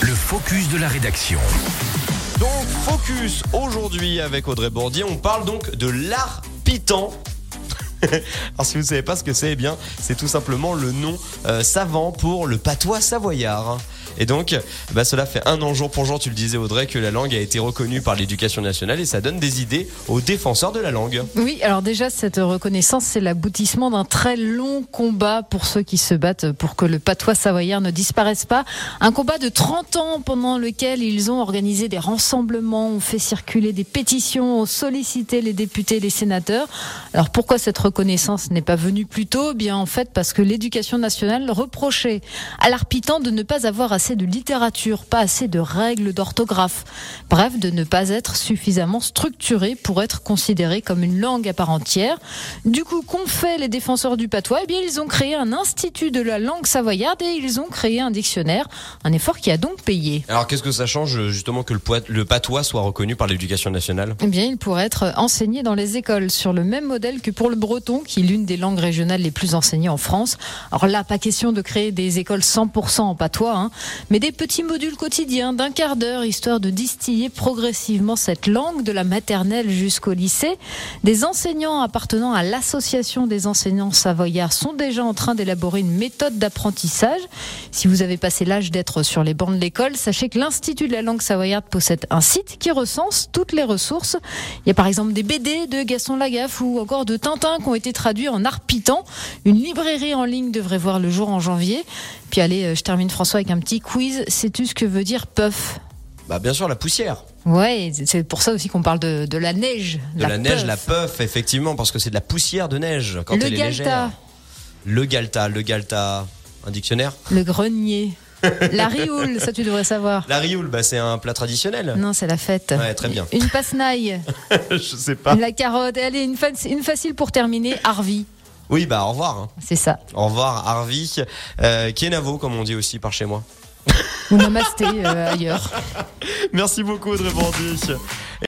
Le focus de la rédaction. Donc, focus aujourd'hui avec Audrey Bordier. On parle donc de l'art pitant. Alors, si vous ne savez pas ce que c'est, eh bien, c'est tout simplement le nom euh, savant pour le patois savoyard. Et donc, bah, cela fait un an jour pour jour, tu le disais Audrey, que la langue a été reconnue par l'éducation nationale et ça donne des idées aux défenseurs de la langue. Oui, alors déjà, cette reconnaissance, c'est l'aboutissement d'un très long combat pour ceux qui se battent pour que le patois savoyard ne disparaisse pas. Un combat de 30 ans pendant lequel ils ont organisé des rassemblements, ont fait circuler des pétitions, ont sollicité les députés, les sénateurs. Alors pourquoi cette reconnaissance n'est pas venue plus tôt? Bien en fait parce que l'éducation nationale reprochait à l'arpitant de ne pas avoir assez de littérature, pas assez de règles d'orthographe. Bref, de ne pas être suffisamment structuré pour être considéré comme une langue à part entière. Du coup, qu'ont fait les défenseurs du patois? Eh bien, ils ont créé un institut de la langue savoyarde et ils ont créé un dictionnaire. Un effort qui a donc payé. Alors, qu'est-ce que ça change justement que le, le patois soit reconnu par l'éducation nationale? Eh bien, il pourrait être enseigné dans les écoles sur le même modèle que pour le breton, qui est l'une des langues régionales les plus enseignées en France. Alors là, pas question de créer des écoles 100% en patois, hein, mais des petits modules quotidiens d'un quart d'heure, histoire de distiller progressivement cette langue de la maternelle jusqu'au lycée. Des enseignants appartenant à l'association des enseignants savoyards sont déjà en train d'élaborer une méthode d'apprentissage. Si vous avez passé l'âge d'être sur les bancs de l'école, sachez que l'Institut de la langue savoyarde possède un site qui recense toutes les ressources. Il y a par exemple des BD de Gaston Lagaffe ou encore de Tintin qui ont été traduits en arpitant. Une librairie en ligne devrait voir le jour en janvier. Puis allez, euh, je termine François avec un petit quiz. Sais-tu ce que veut dire puff? Bah bien sûr la poussière. Ouais, c'est pour ça aussi qu'on parle de, de, la neige. De la, neige, la puff, effectivement, parce que c'est de la poussière de neige quand le elle est galta. légère. Le galta, le galta. Un dictionnaire? Le grenier. La rioule, ça tu devrais savoir. La rioule, bah c'est un plat traditionnel. Non, c'est la fête. Ouais, très bien. Une passe-naille. Je sais pas. La carotte. Allez, une, fa une facile pour terminer. Harvey. Oui, bah au revoir. Hein. C'est ça. Au revoir, Harvey. Euh, Kienavo, comme on dit aussi par chez moi. Ou namasté euh, ailleurs. Merci beaucoup, Audrey Bordy.